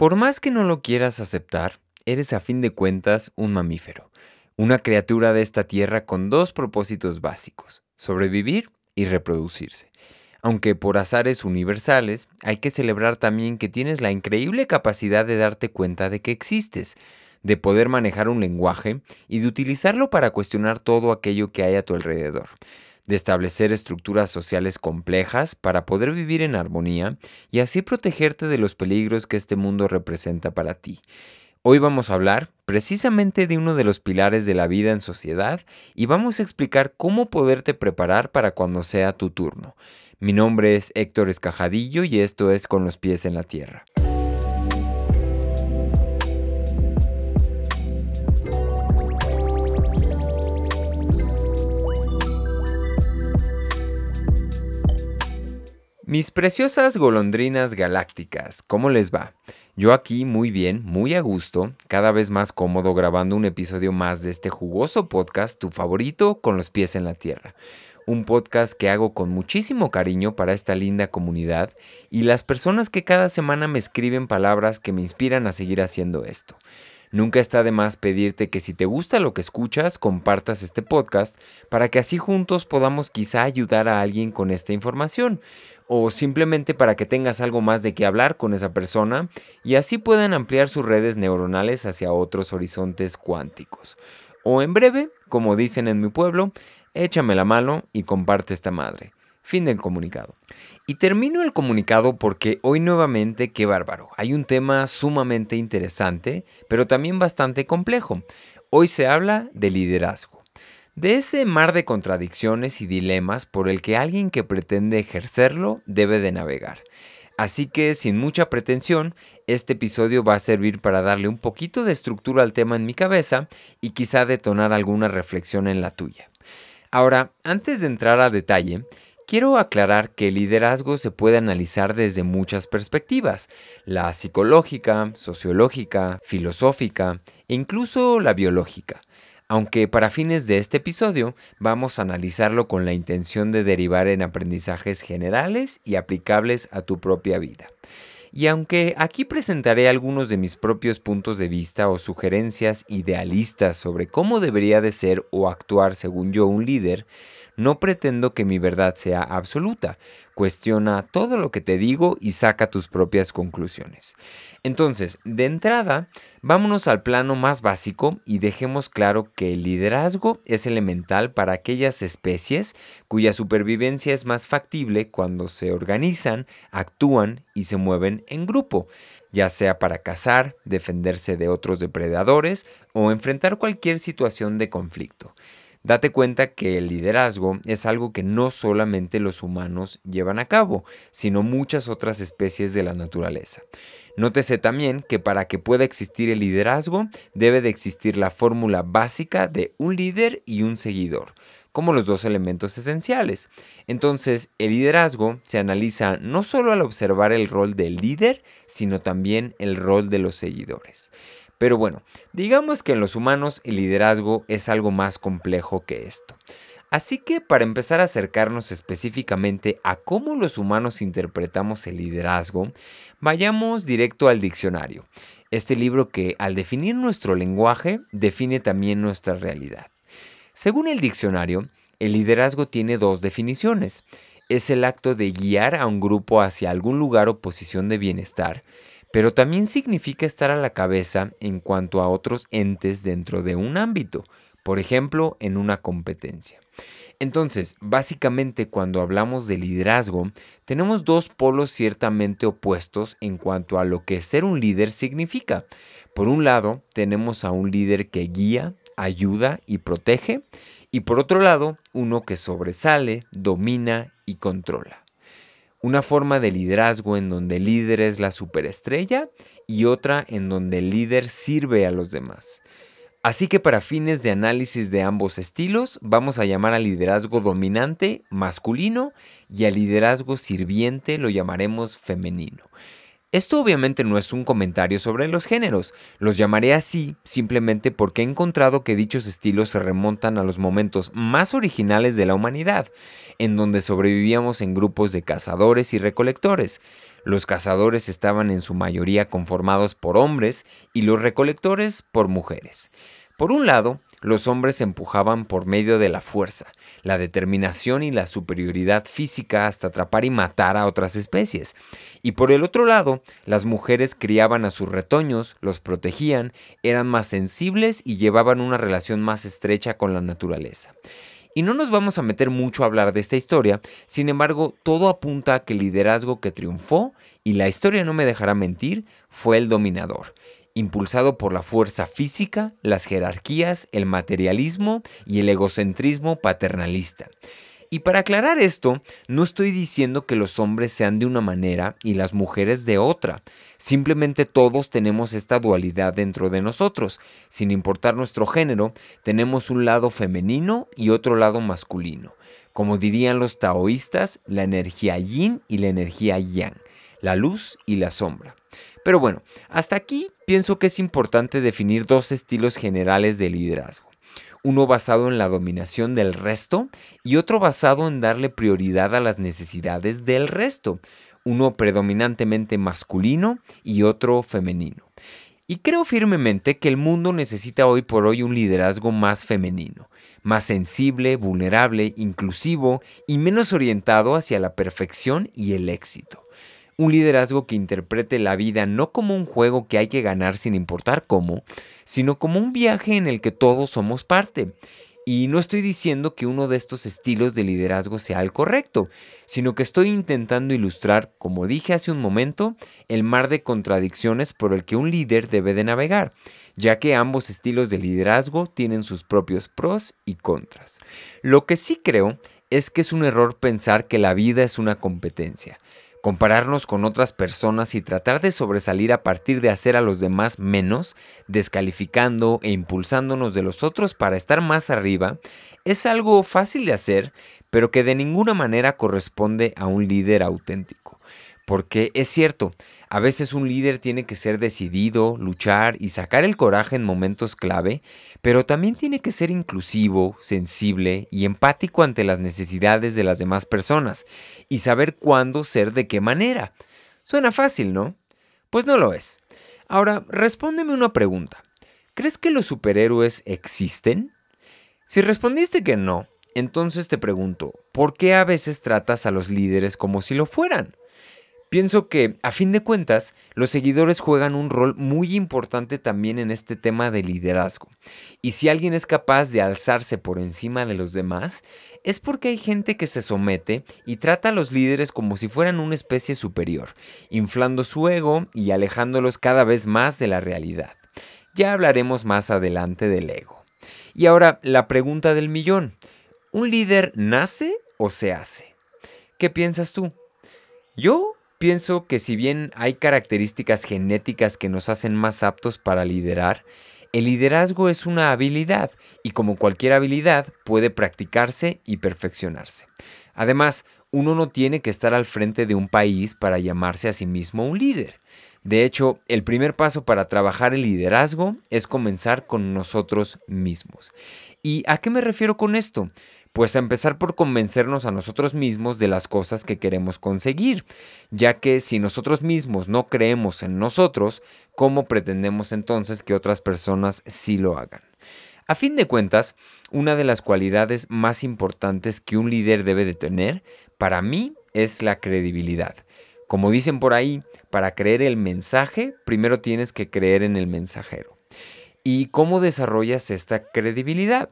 Por más que no lo quieras aceptar, eres a fin de cuentas un mamífero, una criatura de esta tierra con dos propósitos básicos, sobrevivir y reproducirse. Aunque por azares universales, hay que celebrar también que tienes la increíble capacidad de darte cuenta de que existes, de poder manejar un lenguaje y de utilizarlo para cuestionar todo aquello que hay a tu alrededor de establecer estructuras sociales complejas para poder vivir en armonía y así protegerte de los peligros que este mundo representa para ti. Hoy vamos a hablar precisamente de uno de los pilares de la vida en sociedad y vamos a explicar cómo poderte preparar para cuando sea tu turno. Mi nombre es Héctor Escajadillo y esto es Con los pies en la tierra. Mis preciosas golondrinas galácticas, ¿cómo les va? Yo aquí muy bien, muy a gusto, cada vez más cómodo grabando un episodio más de este jugoso podcast, tu favorito, con los pies en la tierra. Un podcast que hago con muchísimo cariño para esta linda comunidad y las personas que cada semana me escriben palabras que me inspiran a seguir haciendo esto. Nunca está de más pedirte que si te gusta lo que escuchas, compartas este podcast para que así juntos podamos quizá ayudar a alguien con esta información o simplemente para que tengas algo más de qué hablar con esa persona y así puedan ampliar sus redes neuronales hacia otros horizontes cuánticos. O en breve, como dicen en mi pueblo, échame la mano y comparte esta madre. Fin del comunicado. Y termino el comunicado porque hoy nuevamente, qué bárbaro, hay un tema sumamente interesante, pero también bastante complejo. Hoy se habla de liderazgo de ese mar de contradicciones y dilemas por el que alguien que pretende ejercerlo debe de navegar. Así que sin mucha pretensión, este episodio va a servir para darle un poquito de estructura al tema en mi cabeza y quizá detonar alguna reflexión en la tuya. Ahora, antes de entrar a detalle, quiero aclarar que el liderazgo se puede analizar desde muchas perspectivas, la psicológica, sociológica, filosófica e incluso la biológica aunque para fines de este episodio vamos a analizarlo con la intención de derivar en aprendizajes generales y aplicables a tu propia vida. Y aunque aquí presentaré algunos de mis propios puntos de vista o sugerencias idealistas sobre cómo debería de ser o actuar según yo un líder, no pretendo que mi verdad sea absoluta, Cuestiona todo lo que te digo y saca tus propias conclusiones. Entonces, de entrada, vámonos al plano más básico y dejemos claro que el liderazgo es elemental para aquellas especies cuya supervivencia es más factible cuando se organizan, actúan y se mueven en grupo ya sea para cazar, defenderse de otros depredadores o enfrentar cualquier situación de conflicto. Date cuenta que el liderazgo es algo que no solamente los humanos llevan a cabo, sino muchas otras especies de la naturaleza. Nótese también que para que pueda existir el liderazgo debe de existir la fórmula básica de un líder y un seguidor, como los dos elementos esenciales. Entonces, el liderazgo se analiza no solo al observar el rol del líder, sino también el rol de los seguidores. Pero bueno, digamos que en los humanos el liderazgo es algo más complejo que esto. Así que para empezar a acercarnos específicamente a cómo los humanos interpretamos el liderazgo, vayamos directo al diccionario. Este libro que al definir nuestro lenguaje define también nuestra realidad. Según el diccionario, el liderazgo tiene dos definiciones. Es el acto de guiar a un grupo hacia algún lugar o posición de bienestar pero también significa estar a la cabeza en cuanto a otros entes dentro de un ámbito, por ejemplo, en una competencia. Entonces, básicamente cuando hablamos de liderazgo, tenemos dos polos ciertamente opuestos en cuanto a lo que ser un líder significa. Por un lado, tenemos a un líder que guía, ayuda y protege, y por otro lado, uno que sobresale, domina y controla una forma de liderazgo en donde el líder es la superestrella y otra en donde el líder sirve a los demás. Así que para fines de análisis de ambos estilos, vamos a llamar al liderazgo dominante masculino y al liderazgo sirviente lo llamaremos femenino. Esto obviamente no es un comentario sobre los géneros, los llamaré así simplemente porque he encontrado que dichos estilos se remontan a los momentos más originales de la humanidad, en donde sobrevivíamos en grupos de cazadores y recolectores. Los cazadores estaban en su mayoría conformados por hombres y los recolectores por mujeres. Por un lado, los hombres empujaban por medio de la fuerza, la determinación y la superioridad física hasta atrapar y matar a otras especies. Y por el otro lado, las mujeres criaban a sus retoños, los protegían, eran más sensibles y llevaban una relación más estrecha con la naturaleza. Y no nos vamos a meter mucho a hablar de esta historia, sin embargo, todo apunta a que el liderazgo que triunfó, y la historia no me dejará mentir, fue el dominador impulsado por la fuerza física, las jerarquías, el materialismo y el egocentrismo paternalista. Y para aclarar esto, no estoy diciendo que los hombres sean de una manera y las mujeres de otra. Simplemente todos tenemos esta dualidad dentro de nosotros. Sin importar nuestro género, tenemos un lado femenino y otro lado masculino. Como dirían los taoístas, la energía yin y la energía yang, la luz y la sombra. Pero bueno, hasta aquí pienso que es importante definir dos estilos generales de liderazgo. Uno basado en la dominación del resto y otro basado en darle prioridad a las necesidades del resto. Uno predominantemente masculino y otro femenino. Y creo firmemente que el mundo necesita hoy por hoy un liderazgo más femenino, más sensible, vulnerable, inclusivo y menos orientado hacia la perfección y el éxito. Un liderazgo que interprete la vida no como un juego que hay que ganar sin importar cómo, sino como un viaje en el que todos somos parte. Y no estoy diciendo que uno de estos estilos de liderazgo sea el correcto, sino que estoy intentando ilustrar, como dije hace un momento, el mar de contradicciones por el que un líder debe de navegar, ya que ambos estilos de liderazgo tienen sus propios pros y contras. Lo que sí creo es que es un error pensar que la vida es una competencia compararnos con otras personas y tratar de sobresalir a partir de hacer a los demás menos, descalificando e impulsándonos de los otros para estar más arriba, es algo fácil de hacer, pero que de ninguna manera corresponde a un líder auténtico. Porque es cierto, a veces un líder tiene que ser decidido, luchar y sacar el coraje en momentos clave, pero también tiene que ser inclusivo, sensible y empático ante las necesidades de las demás personas y saber cuándo ser de qué manera. Suena fácil, ¿no? Pues no lo es. Ahora, respóndeme una pregunta. ¿Crees que los superhéroes existen? Si respondiste que no, entonces te pregunto, ¿por qué a veces tratas a los líderes como si lo fueran? Pienso que, a fin de cuentas, los seguidores juegan un rol muy importante también en este tema de liderazgo. Y si alguien es capaz de alzarse por encima de los demás, es porque hay gente que se somete y trata a los líderes como si fueran una especie superior, inflando su ego y alejándolos cada vez más de la realidad. Ya hablaremos más adelante del ego. Y ahora, la pregunta del millón. ¿Un líder nace o se hace? ¿Qué piensas tú? Yo pienso que si bien hay características genéticas que nos hacen más aptos para liderar, el liderazgo es una habilidad y como cualquier habilidad puede practicarse y perfeccionarse. Además, uno no tiene que estar al frente de un país para llamarse a sí mismo un líder. De hecho, el primer paso para trabajar el liderazgo es comenzar con nosotros mismos. ¿Y a qué me refiero con esto? Pues a empezar por convencernos a nosotros mismos de las cosas que queremos conseguir, ya que si nosotros mismos no creemos en nosotros, ¿cómo pretendemos entonces que otras personas sí lo hagan? A fin de cuentas, una de las cualidades más importantes que un líder debe de tener, para mí, es la credibilidad. Como dicen por ahí, para creer el mensaje, primero tienes que creer en el mensajero. ¿Y cómo desarrollas esta credibilidad?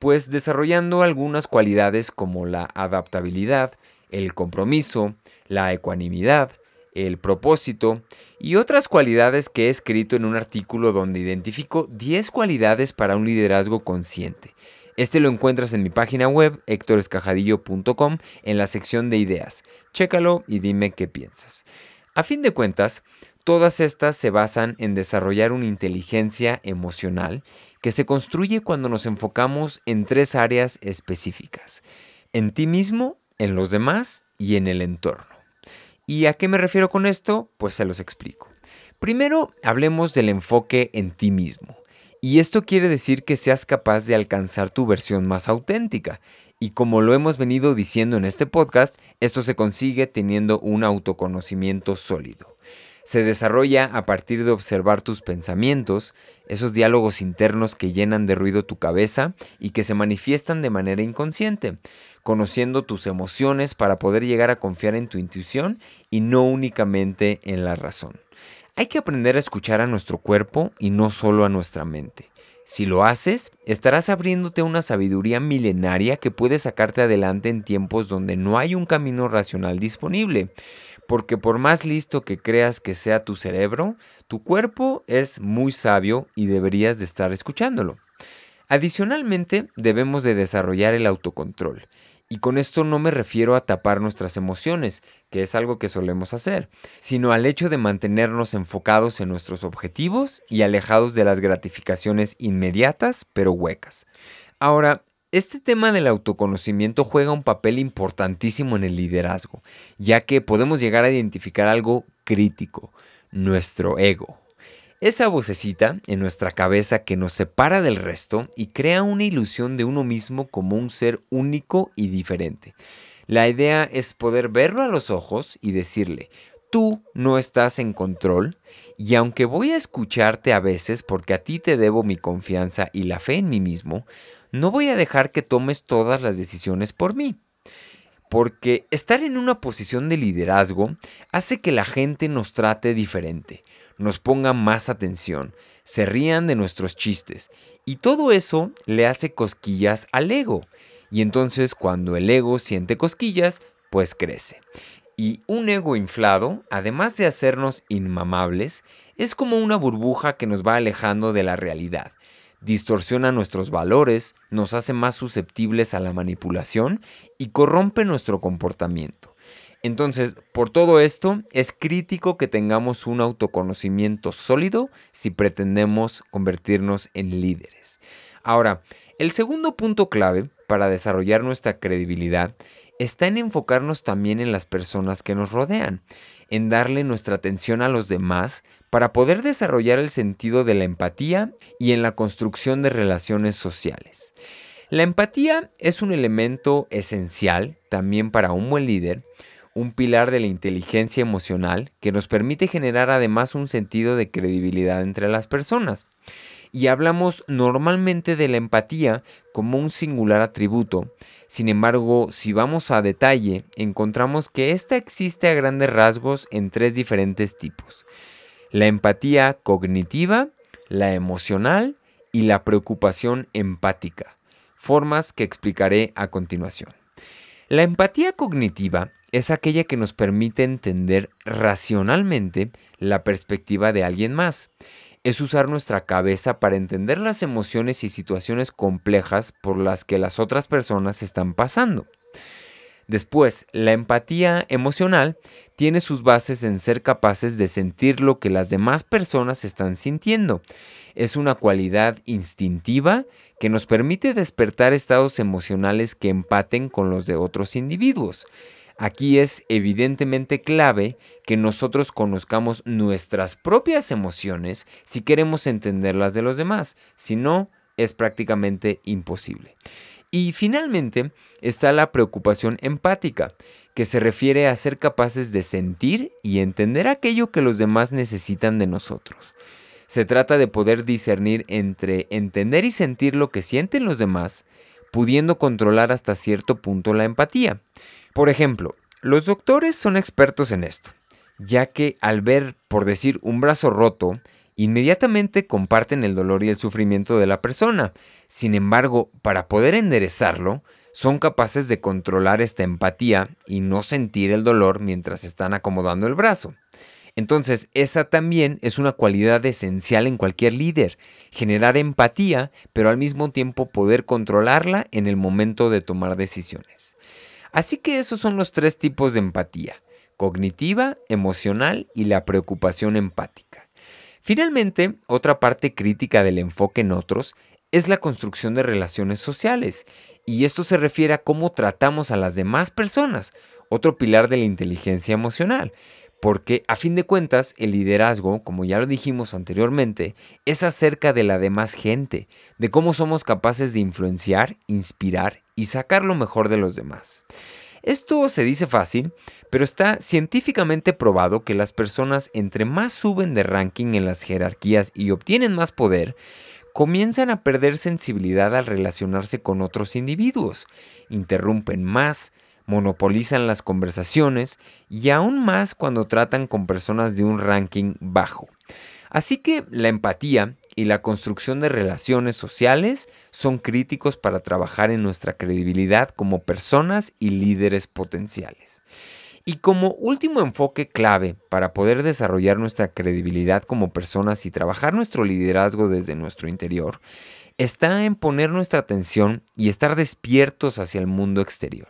Pues desarrollando algunas cualidades como la adaptabilidad, el compromiso, la ecuanimidad, el propósito y otras cualidades que he escrito en un artículo donde identifico 10 cualidades para un liderazgo consciente. Este lo encuentras en mi página web hectorescajadillo.com en la sección de ideas. Chécalo y dime qué piensas. A fin de cuentas, todas estas se basan en desarrollar una inteligencia emocional que se construye cuando nos enfocamos en tres áreas específicas, en ti mismo, en los demás y en el entorno. ¿Y a qué me refiero con esto? Pues se los explico. Primero, hablemos del enfoque en ti mismo. Y esto quiere decir que seas capaz de alcanzar tu versión más auténtica. Y como lo hemos venido diciendo en este podcast, esto se consigue teniendo un autoconocimiento sólido. Se desarrolla a partir de observar tus pensamientos, esos diálogos internos que llenan de ruido tu cabeza y que se manifiestan de manera inconsciente, conociendo tus emociones para poder llegar a confiar en tu intuición y no únicamente en la razón. Hay que aprender a escuchar a nuestro cuerpo y no solo a nuestra mente. Si lo haces, estarás abriéndote una sabiduría milenaria que puede sacarte adelante en tiempos donde no hay un camino racional disponible. Porque por más listo que creas que sea tu cerebro, tu cuerpo es muy sabio y deberías de estar escuchándolo. Adicionalmente, debemos de desarrollar el autocontrol. Y con esto no me refiero a tapar nuestras emociones, que es algo que solemos hacer, sino al hecho de mantenernos enfocados en nuestros objetivos y alejados de las gratificaciones inmediatas pero huecas. Ahora, este tema del autoconocimiento juega un papel importantísimo en el liderazgo, ya que podemos llegar a identificar algo crítico, nuestro ego. Esa vocecita en nuestra cabeza que nos separa del resto y crea una ilusión de uno mismo como un ser único y diferente. La idea es poder verlo a los ojos y decirle, tú no estás en control y aunque voy a escucharte a veces porque a ti te debo mi confianza y la fe en mí mismo, no voy a dejar que tomes todas las decisiones por mí. Porque estar en una posición de liderazgo hace que la gente nos trate diferente, nos pongan más atención, se rían de nuestros chistes. Y todo eso le hace cosquillas al ego. Y entonces cuando el ego siente cosquillas, pues crece. Y un ego inflado, además de hacernos inmamables, es como una burbuja que nos va alejando de la realidad. Distorsiona nuestros valores, nos hace más susceptibles a la manipulación y corrompe nuestro comportamiento. Entonces, por todo esto, es crítico que tengamos un autoconocimiento sólido si pretendemos convertirnos en líderes. Ahora, el segundo punto clave para desarrollar nuestra credibilidad está en enfocarnos también en las personas que nos rodean, en darle nuestra atención a los demás para poder desarrollar el sentido de la empatía y en la construcción de relaciones sociales. La empatía es un elemento esencial también para un buen líder, un pilar de la inteligencia emocional que nos permite generar además un sentido de credibilidad entre las personas. Y hablamos normalmente de la empatía como un singular atributo. Sin embargo, si vamos a detalle, encontramos que ésta existe a grandes rasgos en tres diferentes tipos. La empatía cognitiva, la emocional y la preocupación empática, formas que explicaré a continuación. La empatía cognitiva es aquella que nos permite entender racionalmente la perspectiva de alguien más. Es usar nuestra cabeza para entender las emociones y situaciones complejas por las que las otras personas están pasando. Después, la empatía emocional tiene sus bases en ser capaces de sentir lo que las demás personas están sintiendo. Es una cualidad instintiva que nos permite despertar estados emocionales que empaten con los de otros individuos. Aquí es evidentemente clave que nosotros conozcamos nuestras propias emociones si queremos entenderlas de los demás, si no, es prácticamente imposible. Y finalmente está la preocupación empática, que se refiere a ser capaces de sentir y entender aquello que los demás necesitan de nosotros. Se trata de poder discernir entre entender y sentir lo que sienten los demás, pudiendo controlar hasta cierto punto la empatía. Por ejemplo, los doctores son expertos en esto, ya que al ver, por decir, un brazo roto, inmediatamente comparten el dolor y el sufrimiento de la persona. Sin embargo, para poder enderezarlo, son capaces de controlar esta empatía y no sentir el dolor mientras están acomodando el brazo. Entonces, esa también es una cualidad esencial en cualquier líder, generar empatía, pero al mismo tiempo poder controlarla en el momento de tomar decisiones. Así que esos son los tres tipos de empatía, cognitiva, emocional y la preocupación empática. Finalmente, otra parte crítica del enfoque en otros es la construcción de relaciones sociales, y esto se refiere a cómo tratamos a las demás personas, otro pilar de la inteligencia emocional. Porque a fin de cuentas, el liderazgo, como ya lo dijimos anteriormente, es acerca de la demás gente, de cómo somos capaces de influenciar, inspirar y sacar lo mejor de los demás. Esto se dice fácil, pero está científicamente probado que las personas entre más suben de ranking en las jerarquías y obtienen más poder, comienzan a perder sensibilidad al relacionarse con otros individuos, interrumpen más, monopolizan las conversaciones y aún más cuando tratan con personas de un ranking bajo. Así que la empatía y la construcción de relaciones sociales son críticos para trabajar en nuestra credibilidad como personas y líderes potenciales. Y como último enfoque clave para poder desarrollar nuestra credibilidad como personas y trabajar nuestro liderazgo desde nuestro interior, está en poner nuestra atención y estar despiertos hacia el mundo exterior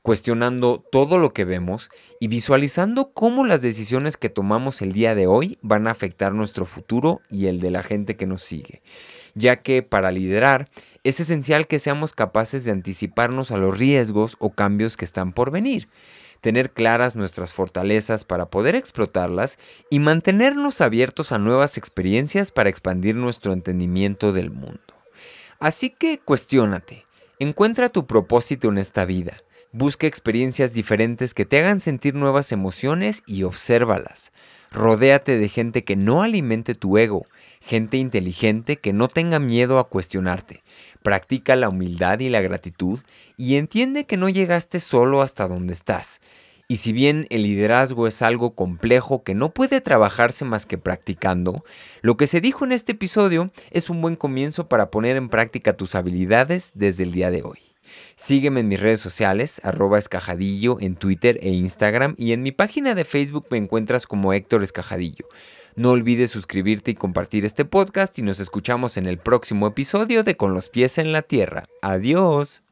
cuestionando todo lo que vemos y visualizando cómo las decisiones que tomamos el día de hoy van a afectar nuestro futuro y el de la gente que nos sigue, ya que para liderar es esencial que seamos capaces de anticiparnos a los riesgos o cambios que están por venir, tener claras nuestras fortalezas para poder explotarlas y mantenernos abiertos a nuevas experiencias para expandir nuestro entendimiento del mundo. Así que cuestiónate, encuentra tu propósito en esta vida Busca experiencias diferentes que te hagan sentir nuevas emociones y obsérvalas. Rodéate de gente que no alimente tu ego, gente inteligente que no tenga miedo a cuestionarte. Practica la humildad y la gratitud y entiende que no llegaste solo hasta donde estás. Y si bien el liderazgo es algo complejo que no puede trabajarse más que practicando, lo que se dijo en este episodio es un buen comienzo para poner en práctica tus habilidades desde el día de hoy. Sígueme en mis redes sociales, arroba escajadillo en Twitter e Instagram y en mi página de Facebook me encuentras como Héctor Escajadillo. No olvides suscribirte y compartir este podcast y nos escuchamos en el próximo episodio de Con los pies en la tierra. Adiós.